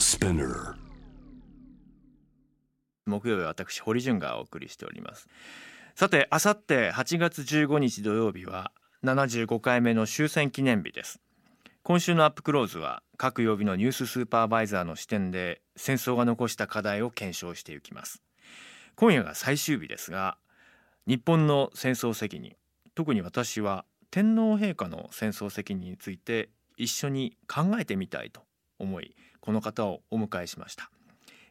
Spinner. 木曜日は私堀潤がお送りしております。さてあさって8月15日土曜日は75回目の終戦記念日です。今週のアップクローズは各曜日のニューススーパーバイザーの視点で戦争が残した課題を検証していきます。今夜が最終日ですが日本の戦争責任特に私は天皇陛下の戦争責任について一緒に考えてみたいと思いこの方をお迎えしました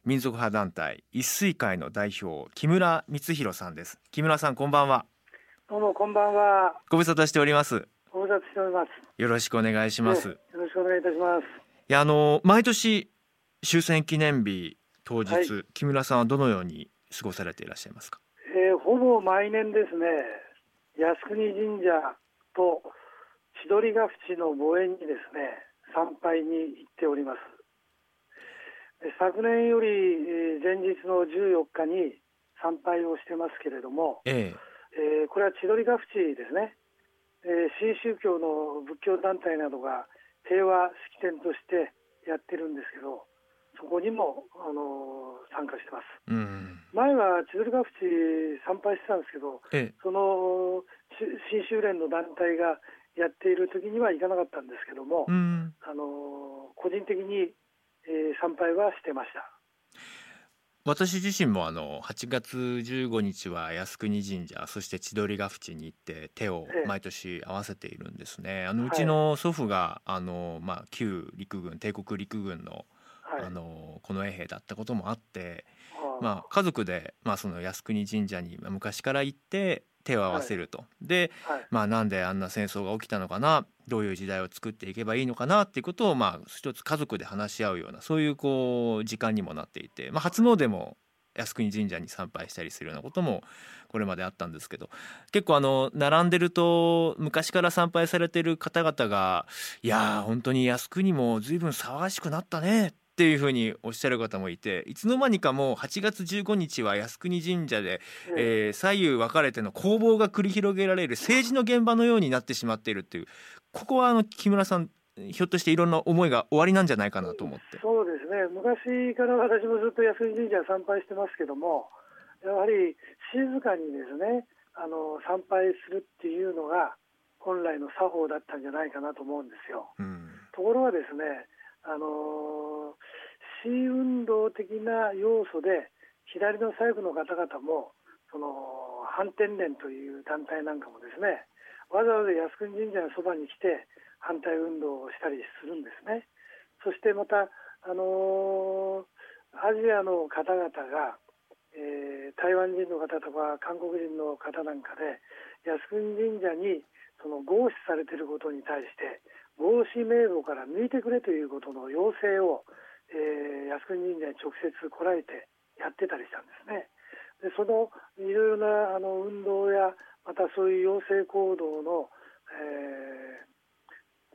民族派団体一水会の代表木村光弘さんです木村さんこんばんはどうもこんばんは。ご無沙汰しておりますご無沙汰しております。よろしくお願いします、ねよろしくお願いいたします。いやあの毎年終戦記念日当日、はい木村さんはどのように過ごされていらっしゃいますか？えーほぼ毎年ですね、靖国神社と千鳥ヶ淵の墓園にですね、参拝に行っております。で昨年よりえー前日の14日に参拝をしてますけれども、ええ。ーこれは千鳥ヶ淵ですね、えー新宗教の仏教団体などが平和式典としてやってるんですけど、そこにも、あのー参加してます。えうん。前は千鳥ヶ淵参拝してたんですけど、ええ。そのし新州連の団体がやっている時には行かなかったんですけども、うん。あのー個人的に、えー参拝はしてました。私自身もあの8月15日は靖国神社そして千鳥ヶ淵に行って手をええ毎年合わせているんですね。あのはいうちの祖父があのまあ旧陸軍帝国陸軍のはい。あの近衛兵だったこともあって、まあ家族でまあその靖国神社にまあ昔から行って手を合わせると。ではい。まあなんであんな戦争が起きたのかなどういう時代を作っていけばいいのかなっていうことをまあ一つ家族で話し合うようなそういうこう時間にもなっていて、まあ、初詣も靖国神社に参拝したりするようなこともこれまであったんですけど結構あの並んでると昔から参拝されてる方々が「いやー本当に靖国も随分騒がしくなったね」っていうふうにおっしゃる方もいていつの間にかもう8月15日は靖国神社でええー左右分かれての攻防が繰り広げられる政治の現場のようになってしまっているっていうここはあの木村さんひょっとしていろんな思いが終わりなんじゃないかなと思って。そうですね、昔から私もずっと靖国神社参拝してますけども、やはり静かにですねあの参拝するっていうのが本来の作法だったんじゃないかなと思うんですよ。うんところがですね、あの市運動的な要素で左の左翼の方々もその反天連という団体なんかもですねわざわざ靖国神社のそばに来て反対運動をしたりするんですね。そしてまた、あのアジアの方々が、えー台湾人の方とか韓国人の方なんかで靖国神社にその合祀されていることに対して合祀名簿から抜いてくれということの要請を、えー靖国神社に直接来られてやってたりしたんですね。でそのいろいろなあの運動やまたそういう要請行動の、えー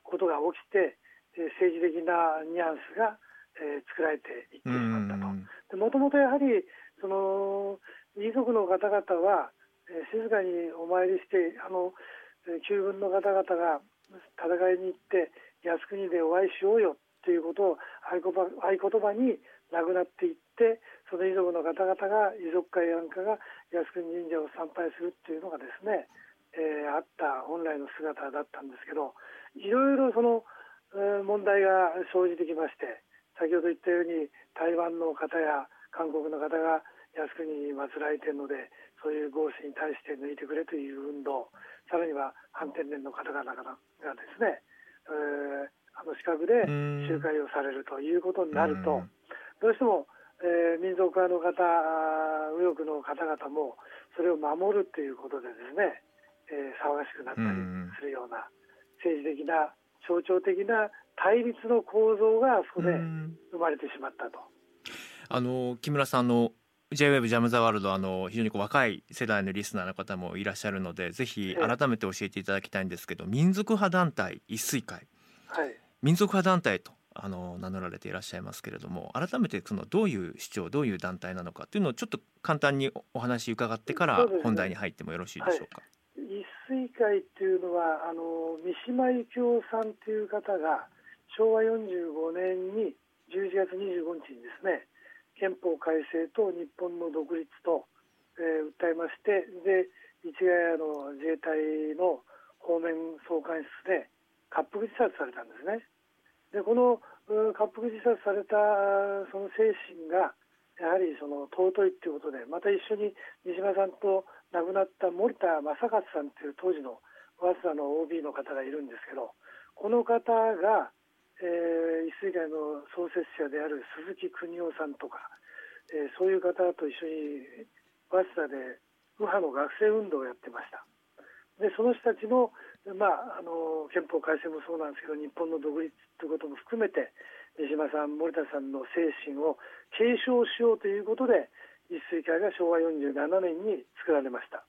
ことが起きて、えー政治的なニュアンスが、えー作られていってしまったと。でもともとやはりその遺族の方々は、えー静かにお参りしてあのえー旧軍の方々が戦いに行って靖国でお会いしようよということを合言葉に亡くなっていってその遺族の方々が遺族会なんかが靖国神社を参拝するっていうのがですね、えーあった本来の姿だったんですけどいろいろその、問題が生じてきまして先ほど言ったように台湾の方や韓国の方が靖国に祀られているのでそういう合祀に対して抜いてくれという運動さらには反天然の方々がですね、えーあの近くでうん。集会をされるということになると。うん。どうしても、えー民族派の方右翼の方々もそれを守るということでですね、えー騒がしくなったりするような政治的な象徴的な対立の構造があそこでうん。生まれてしまったと。あの木村さんの J-WEB ジャム・ザ・ワールドあの非常にこう若い世代のリスナーの方もいらっしゃるのでぜひええ。改めて教えていただきたいんですけど民族派団体一水会。はい。民族派団体とあの名乗られていらっしゃいますけれども改めてそのどういう主張どういう団体なのかっていうのをちょっと簡単におお話伺ってから本題に入ってもよろしいでしょうか。一水会っていうのはあの三島由紀夫さんという方が昭和45年に11月25日にですね憲法改正と日本の独立と、えー、訴えましてで市ヶ谷の自衛隊の方面総監室で滑腹自殺されたんですね。でこの滑腹自殺されたその精神がやはりその尊いということでまた一緒に西島さんと亡くなった森田正勝さんという当時の早稲田の OB の方がいるんですけどこの方が、えー、一水会の創設者である鈴木邦夫さんとか、えー、そういう方と一緒に早稲田で右派の学生運動をやってました。でその人たちの,、まあ、あの憲法改正もそうなんですけど日本の独立ということも含めて江島さん、森田さんの精神を継承しようということで一水会が昭和47年に作られました。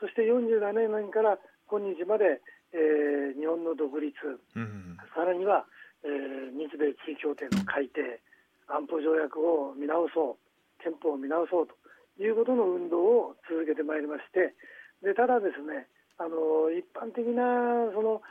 そして47年から今日まで、えー、日本の独立、うん、さらには、えー、日米地位協定の改定安保条約を見直そう憲法を見直そうということの運動を続けてまいりましてでただですねあの一般的なその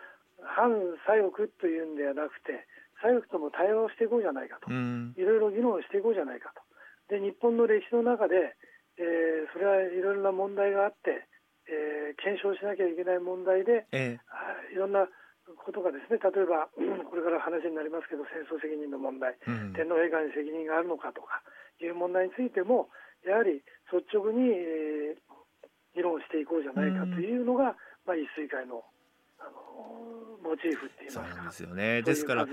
反左翼というんではなくて左翼とも対話をしていこうじゃないかと、いろいろ議論していこうじゃないかと。で日本の歴史の中で、えー、それはいろいろな問題があって、えー、検証しなきゃいけない問題で、ええ、いろんなことがですね例えば これから話になりますけど戦争責任の問題、うん、天皇陛下に責任があるのかとかいう問題についてもやはり率直に、えー、議論していこうじゃないかというのが、まあ、一水会のあのモチーフっていそうなんですよね。ですから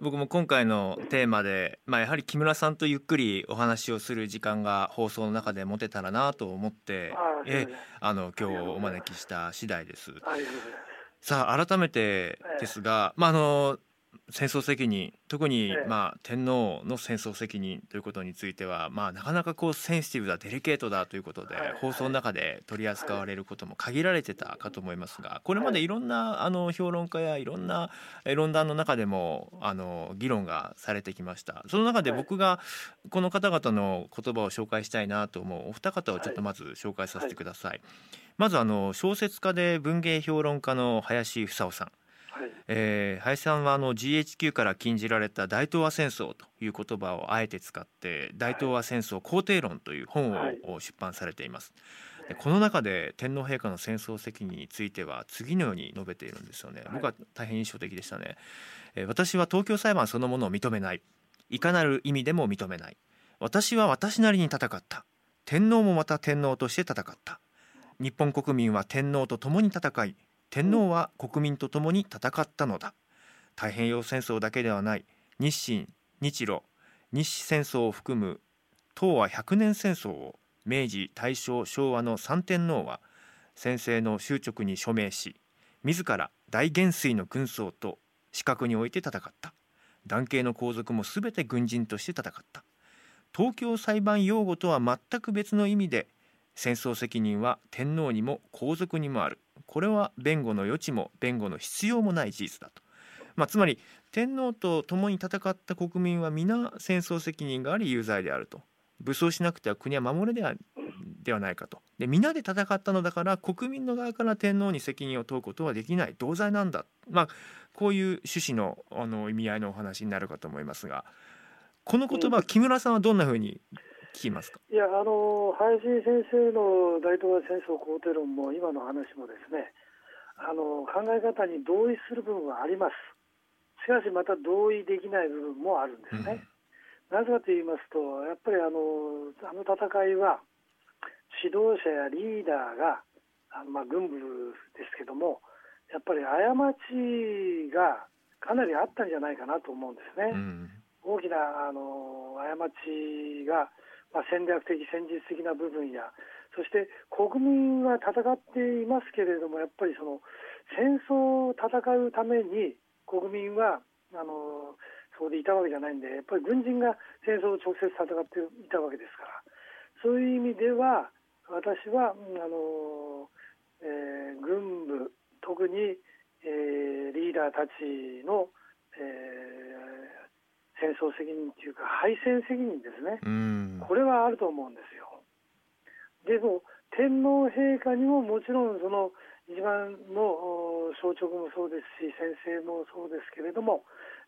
僕も今回のテーマで、まあ、やはり木村さんとゆっくりお話をする時間が放送の中で持てたらなと思ってえあの今日お招きした次第です。さあ改めてですが、まああの戦争責任特に、まあ、天皇の戦争責任ということについては、まあ、なかなかこうセンシティブだデリケートだということで、放送の中で取り扱われることも限られてたかと思いますがこれまでい。ろんなあの評論家やいろんな論壇の中でもあの議論がされてきました。その中で僕がこの方々の言葉を紹介したいなと思うお二方をちょっとまず紹介させてください。まずあの小説家で文芸評論家の林房夫さんえー、林さんはあの GHQ から禁じられた大東亜戦争という言葉をあえて使って大東亜戦争肯定論という本を出版されています。でこの中で天皇陛下の戦争責任については次のように述べているんですよね。僕は大変印象的でしたね。えー、私は東京裁判そのものを認めない。いかなる意味でも認めない。私は私なりに戦った。天皇もまた天皇として戦った。日本国民は天皇と共に戦い天皇は国民と共に戦ったのだ。太平洋戦争だけではない日清日露日清戦争を含む東亜百年戦争を明治大正昭和の三天皇は先生の執直に署名し自ら大元帥の軍曹と資格において戦った。男系の皇族も全て軍人として戦った。東京裁判用語とは全く別の意味で戦争責任は天皇にも皇族にもある。これは弁護の余地も弁護の必要もない事実だと、まあ、つまり天皇と共に戦った国民は皆戦争責任があり有罪であると。武装しなくては国は守れではではないかと。で皆で戦ったのだから国民の側から天皇に責任を問うことはできない。同罪なんだ、まあ、こういう趣旨のあの意味合いのお話になるかと思いますが。この言葉、木村さんはどんなふうに聞きますか？いやあの林先生の大東亜戦争肯定論も今の話もですねあの考え方に同意する部分はあります。しかしまた同意できない部分もあるんですね、うん、なぜかと言いますとやっぱりあのあの戦いは指導者やリーダーがあの、まあ、軍部ですけどもやっぱり過ちがかなりあったんじゃないかなと思うんですね、うん、大きなあの過ちがまあ、戦略的、戦術的な部分や、そして国民は戦っていますけれども、やっぱりその戦争を戦うために国民はあのそこでいたわけじゃないんで、やっぱり軍人が戦争を直接戦っていたわけですから、そういう意味では、私はあの、えー、軍部、特に、えー、リーダーたちの、えー、戦争責任というか敗戦責任ですね、これはあると思うんですよ。でも天皇陛下にももちろんその一番の象徴もそうですし先生もそうですけれども、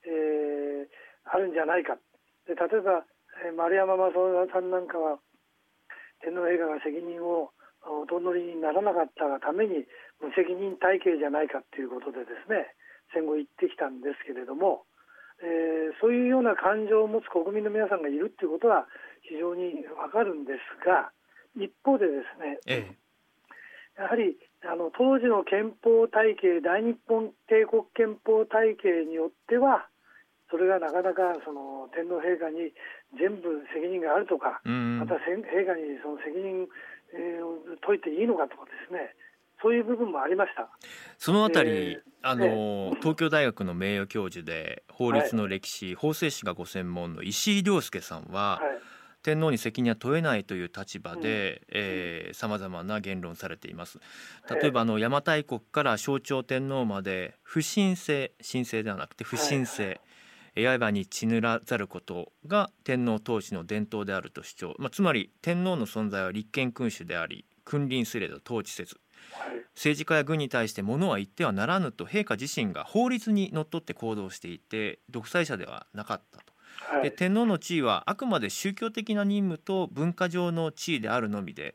えー、あるんじゃないか。で例えば、えー、丸山正夫さんなんかは天皇陛下が責任をお取りにならなかったがために無責任体系じゃないかということでですね戦後言ってきたんですけれども、えー、そういうような感情を持つ国民の皆さんがいるということは非常にわかるんですが一方でですね、ええ、やはりあの当時の憲法体系大日本帝国憲法体系によってはそれがなかなかその天皇陛下に全部責任があるとか、また陛下にその責任、えー、解いていいのかとかですねそういう部分もありました。そのあたり、えー、あの、えー、東京大学の名誉教授で法律の歴史、はい、法制史がご専門の石井亮介さんは、はい。天皇に責任は問えないという立場でさまざまな言論されています。例えばあの邪馬台国から象徴天皇まで不神聖神聖ではなくて不神聖、刃に血塗らざることが天皇統治の伝統であると主張、まあ、つまり天皇の存在は立憲君主であり君臨すれど統治せず政治家や軍に対して物は言ってはならぬと陛下自身が法律にのっとって行動していて独裁者ではなかったと。で天皇の地位はあくまで宗教的な任務と文化上の地位であるのみで、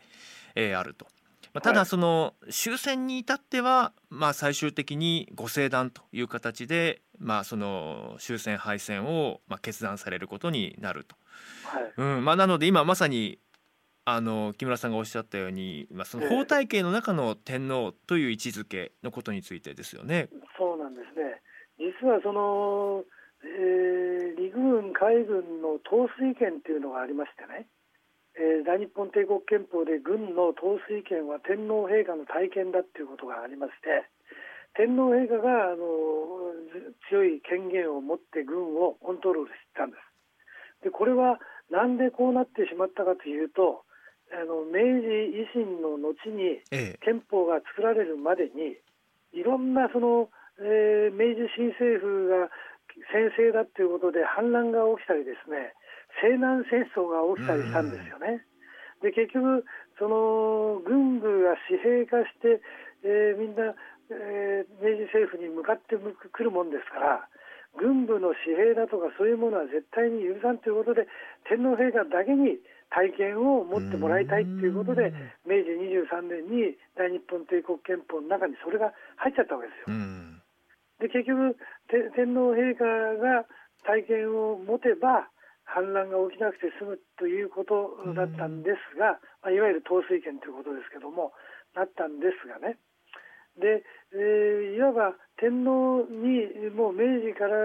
えー、あると。まあ、ただその終戦に至ってはまあ最終的にご聖断という形でまあその終戦敗戦をまあ決断されることになると。はいうんまあ、なので今まさにあの木村さんがおっしゃったように、まあ、その法体系の中の天皇という位置づけのことについてですよね。そうなんですね実はその、えー、陸軍海軍の統帥権っていうのがありましてね、えー、大日本帝国憲法で軍の統帥権は天皇陛下の体験だっていうことがありまして天皇陛下があの強い権限を持って軍をコントロールしたんです。でこれはなんでこうなってしまったかというとあの明治維新の後に憲法が作られるまでに、いろんなその、えー、明治新政府が先制だということで反乱が起きたりですね西南戦争が起きたりしたんですよね。で結局その軍部が私兵化して、えー、みんな、えー、明治政府に向かってくるもんですから軍部の私兵だとかそういうものは絶対に許さんということで天皇陛下だけに体験を持ってもらいたいということで明治23年に大日本帝国憲法の中にそれが入っちゃったわけですよ。で結局天皇陛下が体験を持てば反乱が起きなくて済むということだったんですが、まあ、いわゆる統帥権ということですけどもなったんですがね。で、えー、いわば天皇にもう明治から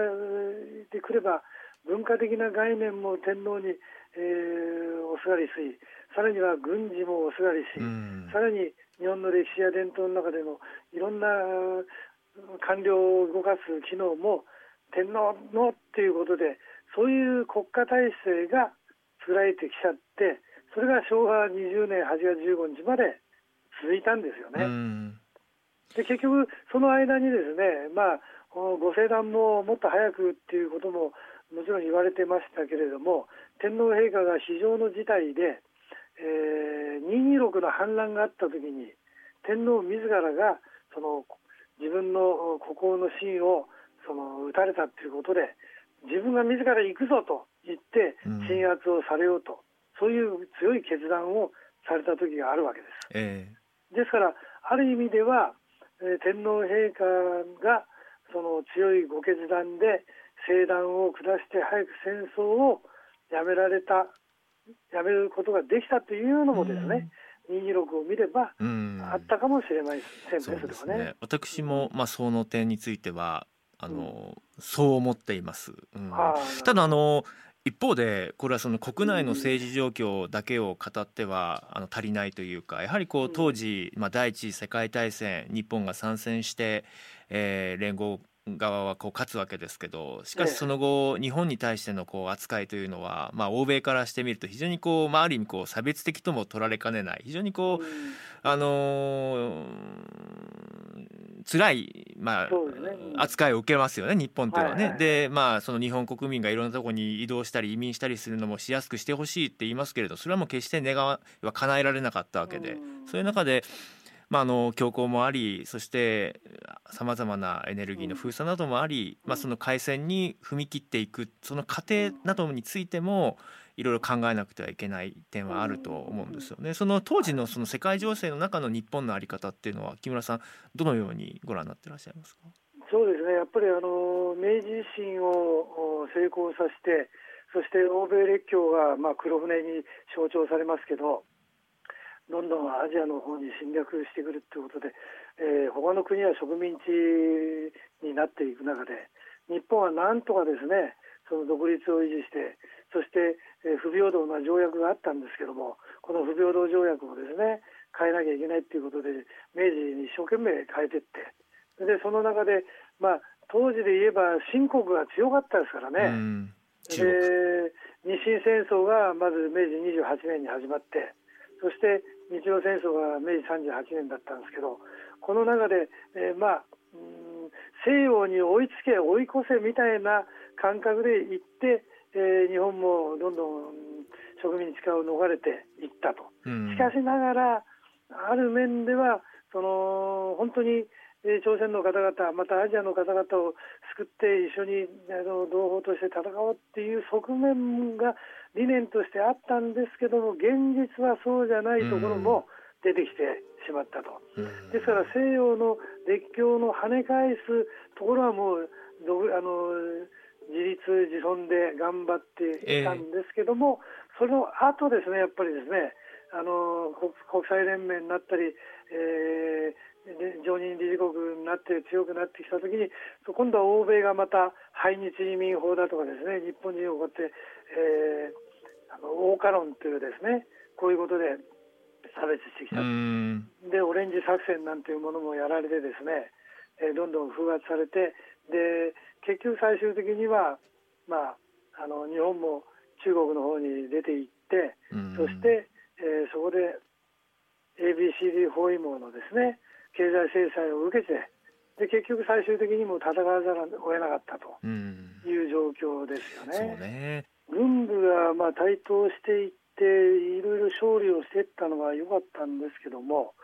でくれば文化的な概念も天皇に、えー、おすがりしさらには軍事もおすがりし、さらに日本の歴史や伝統の中でのいろんな官僚を動かす機能も天皇のっていうことでそういう国家体制が作られてきちゃってそれが昭和20年8月15日まで続いたんですよね。で結局その間にですね、まあ、ご聖断ももっと早くっていうことももちろん言われてましたけれども天皇陛下が非常の事態で、えー、226の反乱があった時に天皇自らがその自分の孤高の真をその撃たれたということで自分が自ら行くぞと言って鎮圧をされようと、うん、そういう強い決断をされた時があるわけです。えー、ですからある意味では、えー、天皇陛下がその強いご決断で聖断を下して早く戦争をやめられたやめることができたというのもですね、うん、226を見ればあったかもしれませんね、それはね。私も、まあ、その点についてはあの、うん、そう思っています。うん、ただあの一方でこれはその国内の政治状況だけを語ってはあの足りないというかやはりこう当時、まあ、第一次世界大戦日本が参戦して、えー、連合側はこう勝つわけですけどしかしその後日本に対してのこう扱いというのは、まあ、欧米からしてみると非常にこう、まあ、ある意味こう差別的とも取られかねない。非常にこう、あのー、辛い、まあ、扱いを受けますよね日本というのはね。でまあその日本国民がいろんなところに移動したり移民したりするのもしやすくしてほしいって言いますけれどそれはもう決して願わは叶えられなかったわけで、そういう中でまあ、あの強行もありそしてさまざまなエネルギーの封鎖などもあり、まあ、その改善に踏み切っていくその過程などについてもいろいろ考えなくてはいけない点はあると思うんですよね。その当時のその世界情勢の中の日本の在り方っていうのは木村さんどのようにご覧になってらっしゃいますか？そうですね。やっぱりあの明治維新を成功させてそして欧米列強が、まあ、黒船に象徴されますけどどんどんアジアの方に侵略してくるということで、えー、他の国は植民地になっていく中で日本はなんとかですねその独立を維持してそして、えー、不平等な条約があったんですけどもこの不平等条約をですね変えなきゃいけないということで明治に一生懸命変えていってでその中で、まあ、当時で言えば清国が強かったですからね。で日清戦争がまず明治28年に始まってそして日露戦争が明治38年だったんですけどこの中で、えー、まあ西洋に追いつけ追い越せみたいな感覚で行って、えー、日本もどんどん植民地化を逃れていったと、しかしながらある面ではその本当に朝鮮の方々、またアジアの方々を救って一緒にあの同胞として戦おうっていう側面が理念としてあったんですけども現実はそうじゃないところも出てきてしまったと、ですから西洋の列強の跳ね返すところはもうあの自立自尊で頑張っていたんですけども、えー、その後ですねやっぱりですねあの国際連盟になったり、えー、常任理事国になって強くなってきたときに今度は欧米がまた排日移民法だとかですね日本人をこうやって、えー、あの欧化論というですねこういうことで差別してきた。でオレンジ作戦なんていうものもやられてですね、えー、どんどん風圧されてで結局最終的には、まあ、あの日本も中国の方に出ていってそして、えー、そこで ABCD 包囲網のですね経済制裁を受けてで結局最終的にも戦わざるを得なかったという状況ですよね。ね軍部がまあ台頭していっていろいろ勝利をしていったのは良かったんですけども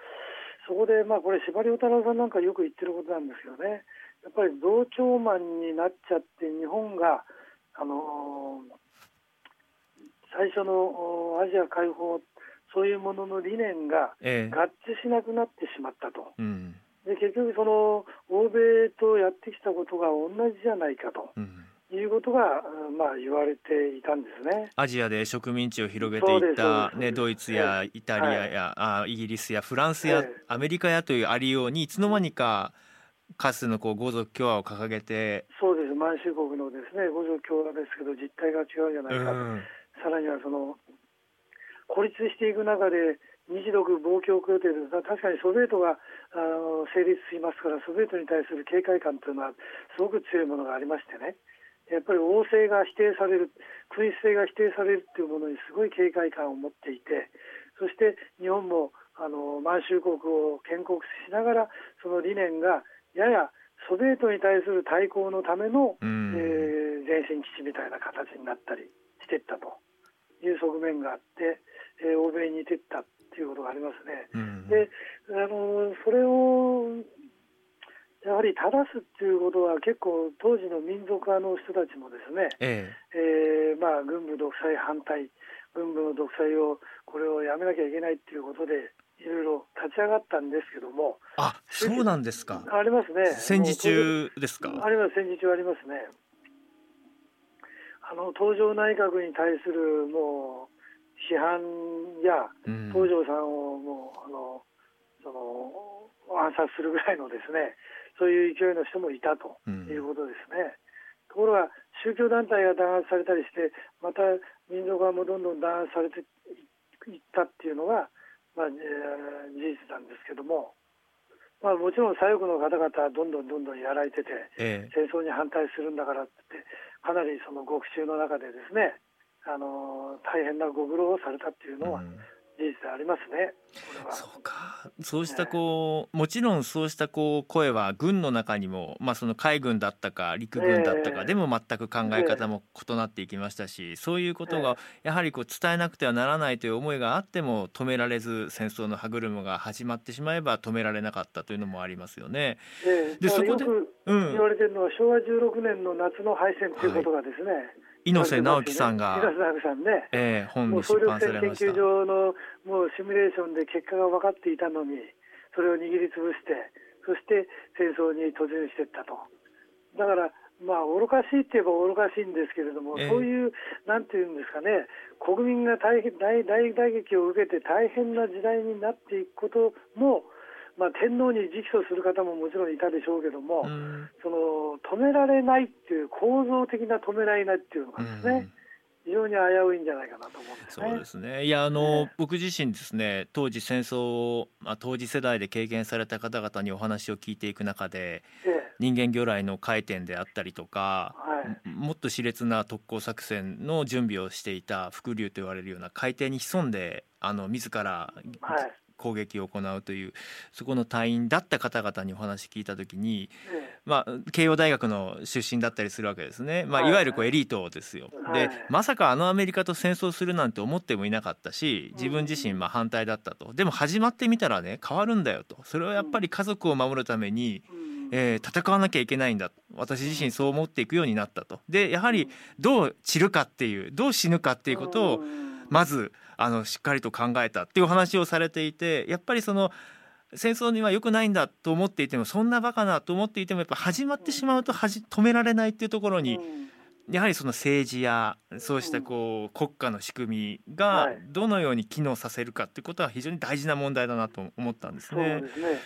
そこでまあこれ司馬太郎さんなんかよく言ってることなんですよね。やっぱり同調マンになっちゃって日本があのー、最初のアジア解放そういうものの理念が合致しなくなってしまったと、ええうん、で結局、その欧米とやってきたことが同じじゃないかと。うんいうことが、まあ、言われていたんですね。アジアで植民地を広げていった、ね、ドイツやイタリアや、はい、あイギリスやフランスや、えアメリカやというありようにいつの間にかかつてのこう五族共和を掲げてそうです。満州国のですね五族共和ですけど実態が違うじゃないか、うん、さらにはその孤立していく中で日独防共協定で確かにソビエトがあの成立しますからソビエトに対する警戒感というのはすごく強いものがありましてねやっぱり王政が否定される君主制が否定されるというものにすごい警戒感を持っていてそして日本もあの満州国を建国しながらその理念がややソビエトに対する対抗のための、えー、前進基地みたいな形になったりしていったという側面があって。えー、欧米に似てったっていうことがありますね。うん、であのそれをやはり正すっていうことは結構当時の民族派の人たちもですね、ええ。えー、まあ、軍部独裁反対軍部の独裁をこれをやめなきゃいけないっていうことでいろいろ立ち上がったんですけどもあそうなんですか。ありますね。戦時中ですか？あります戦時中ありますね。あの東条内閣に対するもう批判や東條さんをもうあのその暗殺するぐらいのですね そういう勢いの人もいたということですね。ところが宗教団体が弾圧されたりしてまた民族側もどんどん弾圧されていったっていうのが、まあ、事実なんですけども、まあ、もちろん左翼の方々はどんどんどんどんやられてて、ええ、戦争に反対するんだからってかなりその獄中の中でですねあの大変なご苦労をされたっていうのは、うん、事実ありますね。そうか。そうしたこう、もちろんそうしたこう声は軍の中にも、まあ、その海軍だったか陸軍だったかでも全く考え方も異なっていきましたし、そういうことがやはりこう伝えなくてはならないという思いがあっても止められず戦争の歯車が始まってしまえば止められなかったというのもありますよね。えでそこで、うん、言われてるのは昭和16年の夏の敗戦ということがですね、はい猪瀬直樹さんが、猪瀬直樹さんね、えー、本に出版されました。研究所のもうシミュレーションで結果が分かっていたのに、それを握りつぶして、そして戦争に突入していったと。だからまあ、愚かしいって言えば愚かしいんですけれども、えー、そういう、なんていうんですかね、国民が大変大大打撃を受けて大変な時代になっていくことも、まあ、天皇に直訴する方ももちろんいたでしょうけども、うん、その止められないっていう構造的な止められないっていうのがですね、うん。非常に危ういんじゃないかなと思うんです、ね、そうですね。いやあの、僕自身ですね当時戦争を、まあ、当時世代で経験された方々にお話を聞いていく中で、人間魚雷の回転であったりとか、はい、もっと熾烈な特攻作戦の準備をしていた伏流と言われるような海底に潜んであの自ら、はい攻撃を行うというそこの隊員だった方々にお話聞いた時に、まあ、慶応大学の出身だったりするわけですね、まあ、い。わゆるこうエリートですよ。でまさかあのアメリカと戦争するなんて思ってもいなかったし自分自身まあ反対だったと。でも始まってみたらね変わるんだよと。それはやっぱり家族を守るために、えー、戦わなきゃいけないんだ。私自身そう思っていくようになったと。でやはりどう散るかっていうどう死ぬかっていうことをまずあのしっかりと考えたっていう話をされていてやっぱりその戦争には良くないんだと思っていてもそんなバカなと思っていてもやっぱ始まってしまうとはじ止められないっていうところに、やはりその政治やそうしたこう国家の仕組みがどのように機能させるかっていうことは非常に大事な問題だなと思ったんですね。そうですね。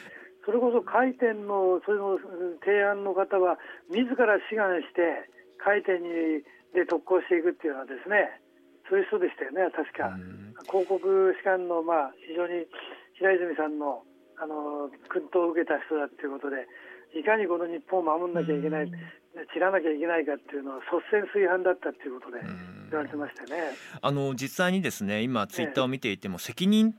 それこそ回転のそれの提案の方は自ら志願して回転にで特攻していくっていうのはですねそういう人でしたよね、確か。広告士官の、まあ、非常に平泉さんのあの訓導を受けた人だということで、いかにこの日本を守らなきゃいけない、散らなきゃいけないかっていうのは率先垂範だったということで言われてましたね。あの実際にですね今ツイッターを見ていても、責任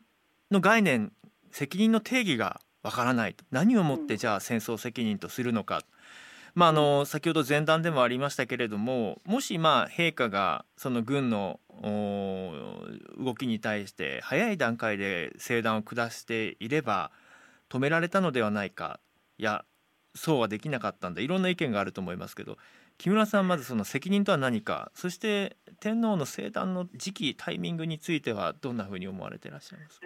の概念責任の定義がわからないと。何をもってじゃあ戦争責任とするのか、まあ、あの先ほど前段でもありましたけれどももしまあ陛下がその軍の動きに対して早い段階で正断を下していれば止められたのではないかいやそうはできなかったんだいろんな意見があると思いますけど木村さんまずその責任とは何かそして天皇の生誕の時期タイミングについてはどんなふうに思われていらっしゃいます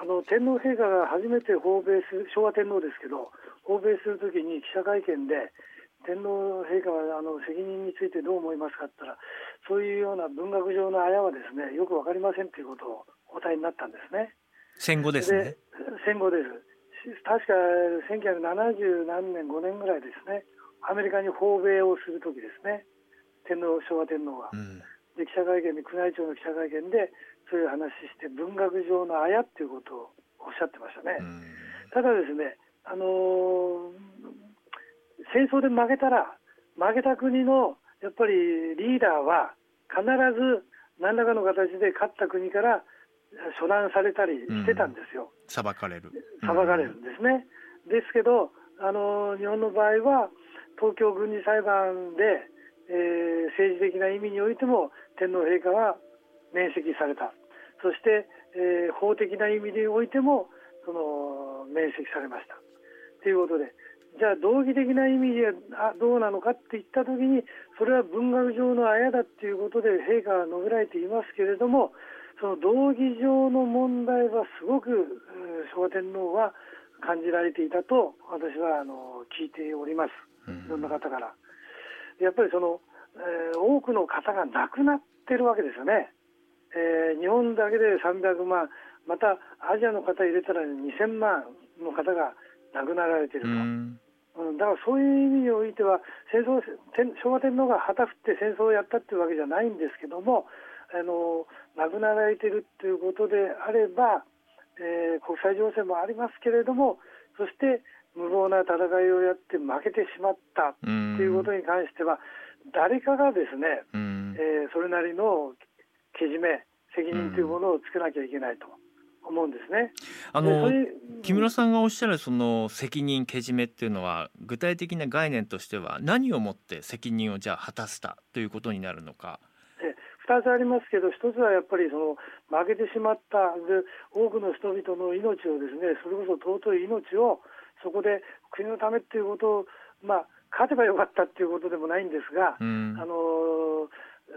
あの天皇陛下が初めて訪米する昭和天皇ですけど訪米するときに記者会見で天皇陛下はあの責任についてどう思いますかって言ったらそういうような文学上のあやはですねよく分かりませんということをお答えになったんですね。戦後ですね。戦後です。確か1970何年5年ぐらいですねアメリカに訪米をする時ですね天皇昭和天皇は、うん、で記者会見で宮内庁の記者会見でそういう話して文学上のあやっていうことをおっしゃってましたね。うん、ただですねあのー戦争で負けたら負けた国のやっぱりリーダーは必ず何らかの形で勝った国から処断されたりしてたんですよ。裁かれる。裁かれるんですね。ですけどあの日本の場合は東京軍事裁判で、えー、政治的な意味においても天皇陛下は免責された。そして、えー、法的な意味においてもその免責されました。ということでじゃあ道義的な意味であどうなのかって言った時にそれは文学上のあやだっていうことで陛下は述べられていますけれどもその道義上の問題はすごく昭和天皇は感じられていたと私はあの聞いておりますいろんな方から。やっぱりその、えー、多くの方が亡くなってるわけですよね。えー、日本だけで300万またアジアの方入れたら2000万の方が亡くなられていると。うん、だからそういう意味においては戦争昭和天皇が旗振って戦争をやったっていうわけじゃないんですけどもあの亡くなられているということであれば、えー、国際情勢もありますけれどもそして無謀な戦いをやって負けてしまったということに関しては誰かがですね、えー、それなりのけじめ責任というものをつけなきゃいけないと思うんですね。あの木村さんがおっしゃるその責任けじめっていうのは具体的な概念としては何をもって責任をじゃあ果たしたということになるのか？2つありますけど1つはやっぱりその負けてしまったで多くの人々の命をですねそれこそ尊い命をそこで国のためっていうことをまあ勝てばよかったっていうことでもないんですが、うん、あのえ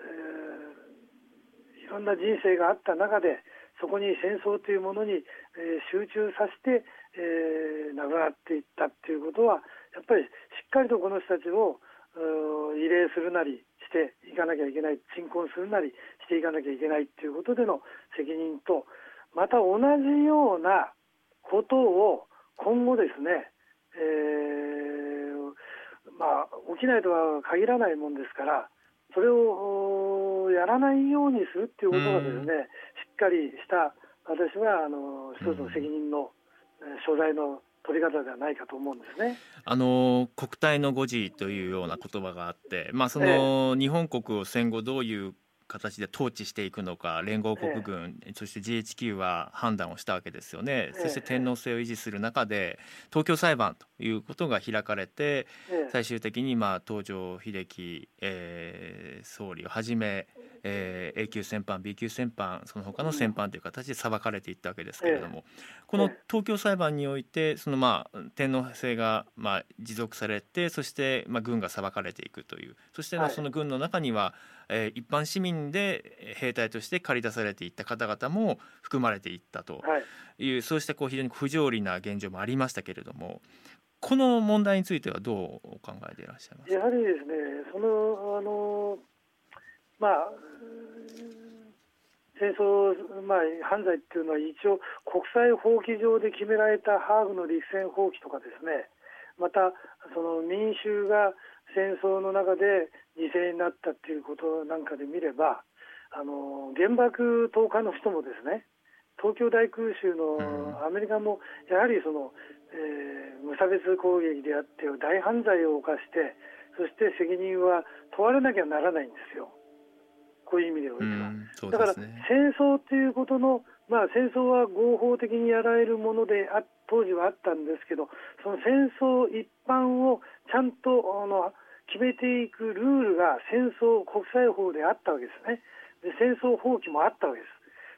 ー、いろんな人生があった中でそこに戦争というものに、え、集中させて、えー、亡くなっていったっていうことはやっぱりしっかりとこの人たちを慰霊するなりしていかなきゃいけない鎮魂するなりしていかなきゃいけないということでの責任とまた同じようなことを今後ですね、えー、まあ、起きないとは限らないもんですからそれをやらないようにするっていうことがですねっかりした私はあの一つの責任の所在の取り方ではないかと思うんですね。あの国体の誤字というような言葉があって、まあその、日本国を戦後どういう形で統治していくのか連合国軍、ええ、そして GHQ は判断をしたわけですよね、え、そして天皇制を維持する中で東京裁判ということが開かれて、最終的にまあ東条英機、えー、総理をはじめ、えー、A 級戦犯 B 級戦犯その他の戦犯という形で裁かれていったわけですけれども、この東京裁判においてそのまあ天皇制がまあ持続されてそしてまあ軍が裁かれていくというそしてその軍の中には、えー、一般市民で兵隊として駆り出されていった方々も含まれていったという、はい、そうしたこう非常に不条理な現状もありましたけれどもこの問題についてはどうお考えでいらっしゃいますやはりですねそのあのまあ戦争、まあ、犯罪っていうのは一応国際法規上で決められたハーグの陸戦法規とかですねまたその民衆が戦争の中で犠牲になったっていうことなんかで見ればあの原爆投下の人もですね東京大空襲のアメリカもやはりその、えー、無差別攻撃であって大犯罪を犯してそして責任は問われなきゃならないんですよ。こういう意味でおいては。ね、だから戦争ということの、まあ、戦争は合法的にやられるものであ当時はあったんですけどその戦争一般をちゃんとあの決めていくルールが戦争国際法であったわけですね。で戦争放棄もあったわけで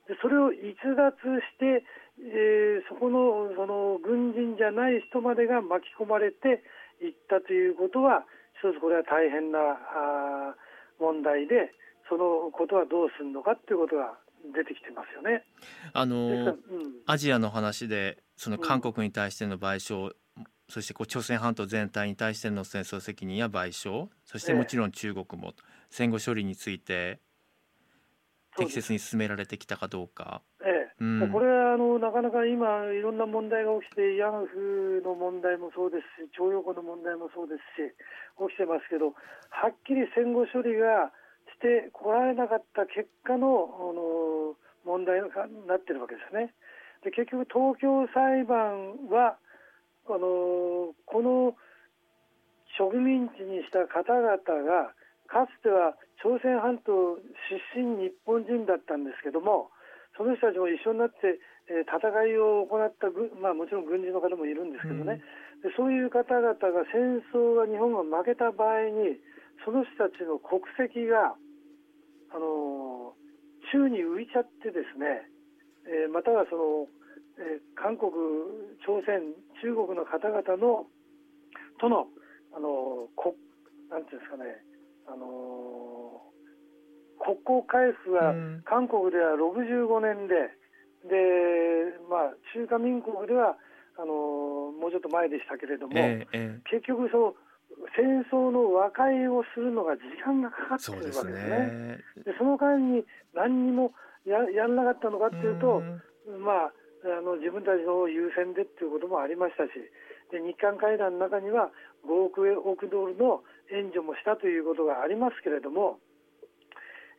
す。でそれを逸脱して、えー、そこのその軍人じゃない人までが巻き込まれていったということは一つこれは大変なあ問題でそのことはどうするのかっていうことが出てきてますよね。あの、うん、アジアの話でその韓国に対しての賠償、そしてこう朝鮮半島全体に対しての戦争責任や賠償そしてもちろん中国も戦後処理について適切に進められてきたかどうか。ええ、うん、これはあのなかなか今いろんな問題が起きて慰安婦の問題もそうですし徴用工の問題もそうですし起きてますけどはっきり戦後処理がしてこられなかった結果のあの問題になってるわけですね。で結局東京裁判はあのこの植民地にした方々がかつては朝鮮半島出身日本人だったんですけどもその人たちも一緒になって、えー、戦いを行った、まあ、もちろん軍人の方もいるんですけどね、うん、でそういう方々が戦争が日本が負けた場合にその人たちの国籍があの宙に浮いちゃってですね、えー、またはそのえー、韓国、朝鮮、中国の方々のとのあのこなんていうんですかね、あの国交回復は韓国では65年で、でまあ、中華民国ではあのもうちょっと前でしたけれども、えーえー、結局その戦争の和解をするのが時間がかかっているわけですね。で、ね、その間に何にもややらなかったのかっていうと、うまああの自分たちの優先でっていうこともありましたしで日韓会談の中には5億億ドルの援助もしたということがありますけれども、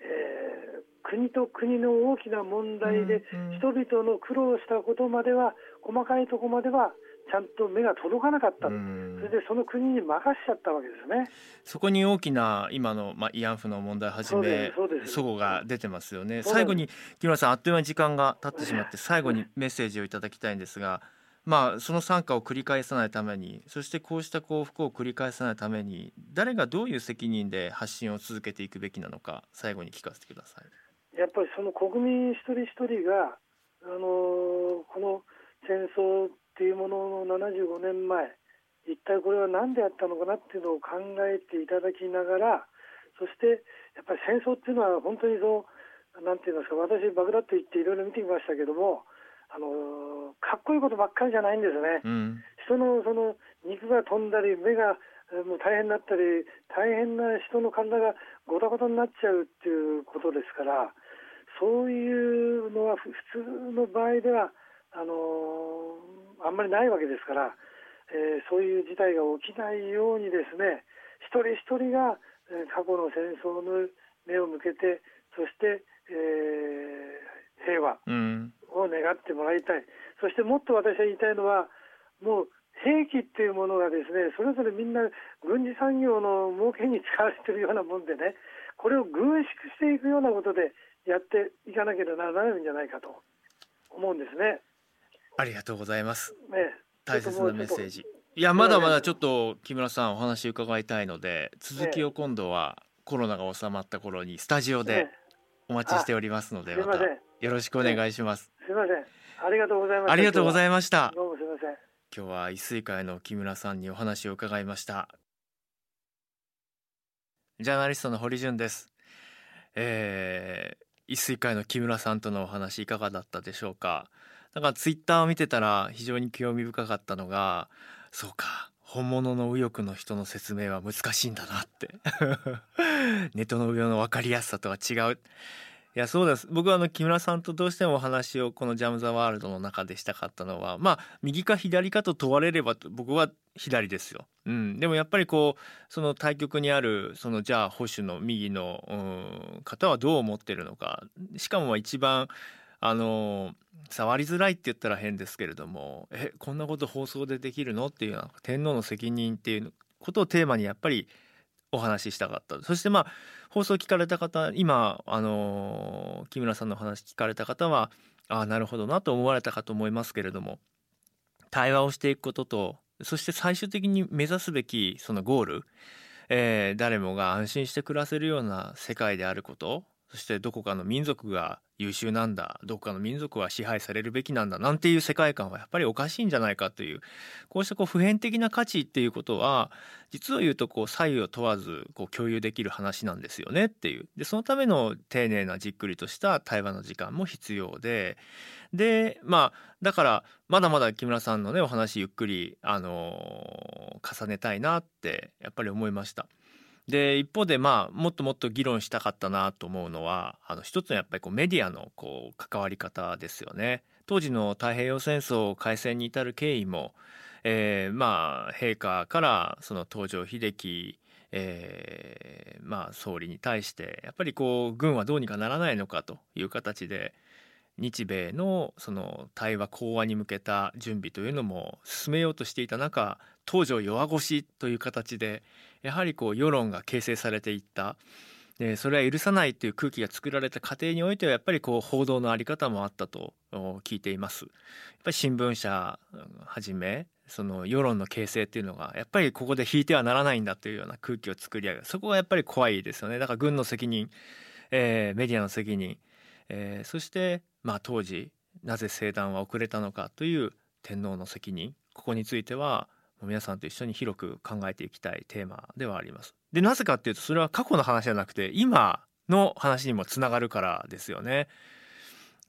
えー、国と国の大きな問題で人々の苦労したことまでは細かいところまではちゃんと目が届かなかった、それでその国に任しちゃったわけですね。そこに大きな今の、まあ、慰安婦の問題はじめ齟齬が出てますよね。最後に木村さんあっという間に時間が経ってしまって最後に メッセージをいただきたいんですが。まあ、その惨禍を繰り返さないためにそしてこうした幸福を繰り返さないために誰がどういう責任で発信を続けていくべきなのか最後に聞かせてくださいやっぱりその国民一人一人が、あのこの戦争っていうものの75年前一体これは何であったのかなっていうのを考えていただきながらそしてやっぱり戦争っていうのは本当にそうなんていうんですか私バグダッと言っていろいろ見てきましたけどもあのかっこいいことばっかりじゃないんですね、うん、人のその肉が飛んだり目がもう大変になったり大変な人の体がごたごたになっちゃうっていうことですからそういうのは普通の場合ではあのあんまりないわけですから、えー、そういう事態が起きないようにですね一人一人が、えー、過去の戦争の目を向けてそして、えー、平和、うんを願ってもらいたい、そしてもっと私は言いたいのは、もう兵器っていうものがですねそれぞれみんな軍事産業の儲けに使われてるようなもんでね、これを軍縮していくようなことでやっていかなければならないんじゃないかと思うんですね。ありがとうございます。ね、大切なメッセージ。いやまだまだちょっと木村さんお話伺いたいので続きを今度はコロナが収まった頃にスタジオでお待ちしておりますのでまたよろしくお願いします。すみません。ありがとうございました。ありがとうございました。どうもすみません。今日は一水会の木村さんにお話を伺いました。ジャーナリストの堀潤です。えー、一水会の木村さんとのお話いかがだったでしょうか。なんかツイッターを見てたら非常に興味深かったのが、そうか。本物の右翼の人の説明は難しいんだなって。ネットの上の分かりやすさとは違う。いやそうです僕はあの木村さんとどうしてもお話をこの「ジャム・ザ・ワールド」の中でしたかったのはまあ右か左かと問われれば僕は左ですよ、うん、でもやっぱりこうその対局にあるそのじゃあ保守の右の、うん、方はどう思ってるのか。しかも一番あの触りづらいって言ったら変ですけれどもえこんなこと放送でできるのっていうような天皇の責任っていうことをテーマにやっぱりお話ししたかった。そしてまあ放送聞かれた方今あの木村さんの話聞かれた方はああなるほどなと思われたかと思いますけれども対話をしていくこととそして最終的に目指すべきそのゴール、えー、誰もが安心して暮らせるような世界であることそしてどこかの民族が優秀なんだどこかの民族は支配されるべきなんだなんていう世界観はやっぱりおかしいんじゃないかというこうしたこう普遍的な価値っていうことは実を言うとこう左右を問わずこう共有できる話なんですよねっていうでそのための丁寧なじっくりとした対話の時間も必要ででまあだからまだまだ木村さんのねお話ゆっくりあの重ねたいなってやっぱり思いました。で一方でまあもっともっと議論したかったなと思うのはあの一つのやっぱりこうメディアのこう関わり方ですよね。当時の太平洋戦争開戦に至る経緯も、えー、まあ陛下からその東条英機えー、まあ総理に対してやっぱりこう軍はどうにかならないのかという形で日米のその対話講和に向けた準備というのも進めようとしていた中東条弱腰という形でやはりこう世論が形成されていったでそれは許さないという空気が作られた過程においてはやっぱりこう報道の在り方もあったと聞いています。やっぱり新聞社はじめその世論の形成っていうのがやっぱりここで引いてはならないんだというような空気を作り上げるそこがやっぱり怖いですよねだから軍の責任、えー、メディアの責任、えー、そしてまあ当時なぜ生誕は遅れたのかという天皇の責任ここについては皆さんと一緒に広く考えていきたいテーマではあります。でなぜかっていうとそれは過去の話じゃなくて今の話にもつながるからですよね。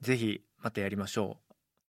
ぜひまたやりましょう。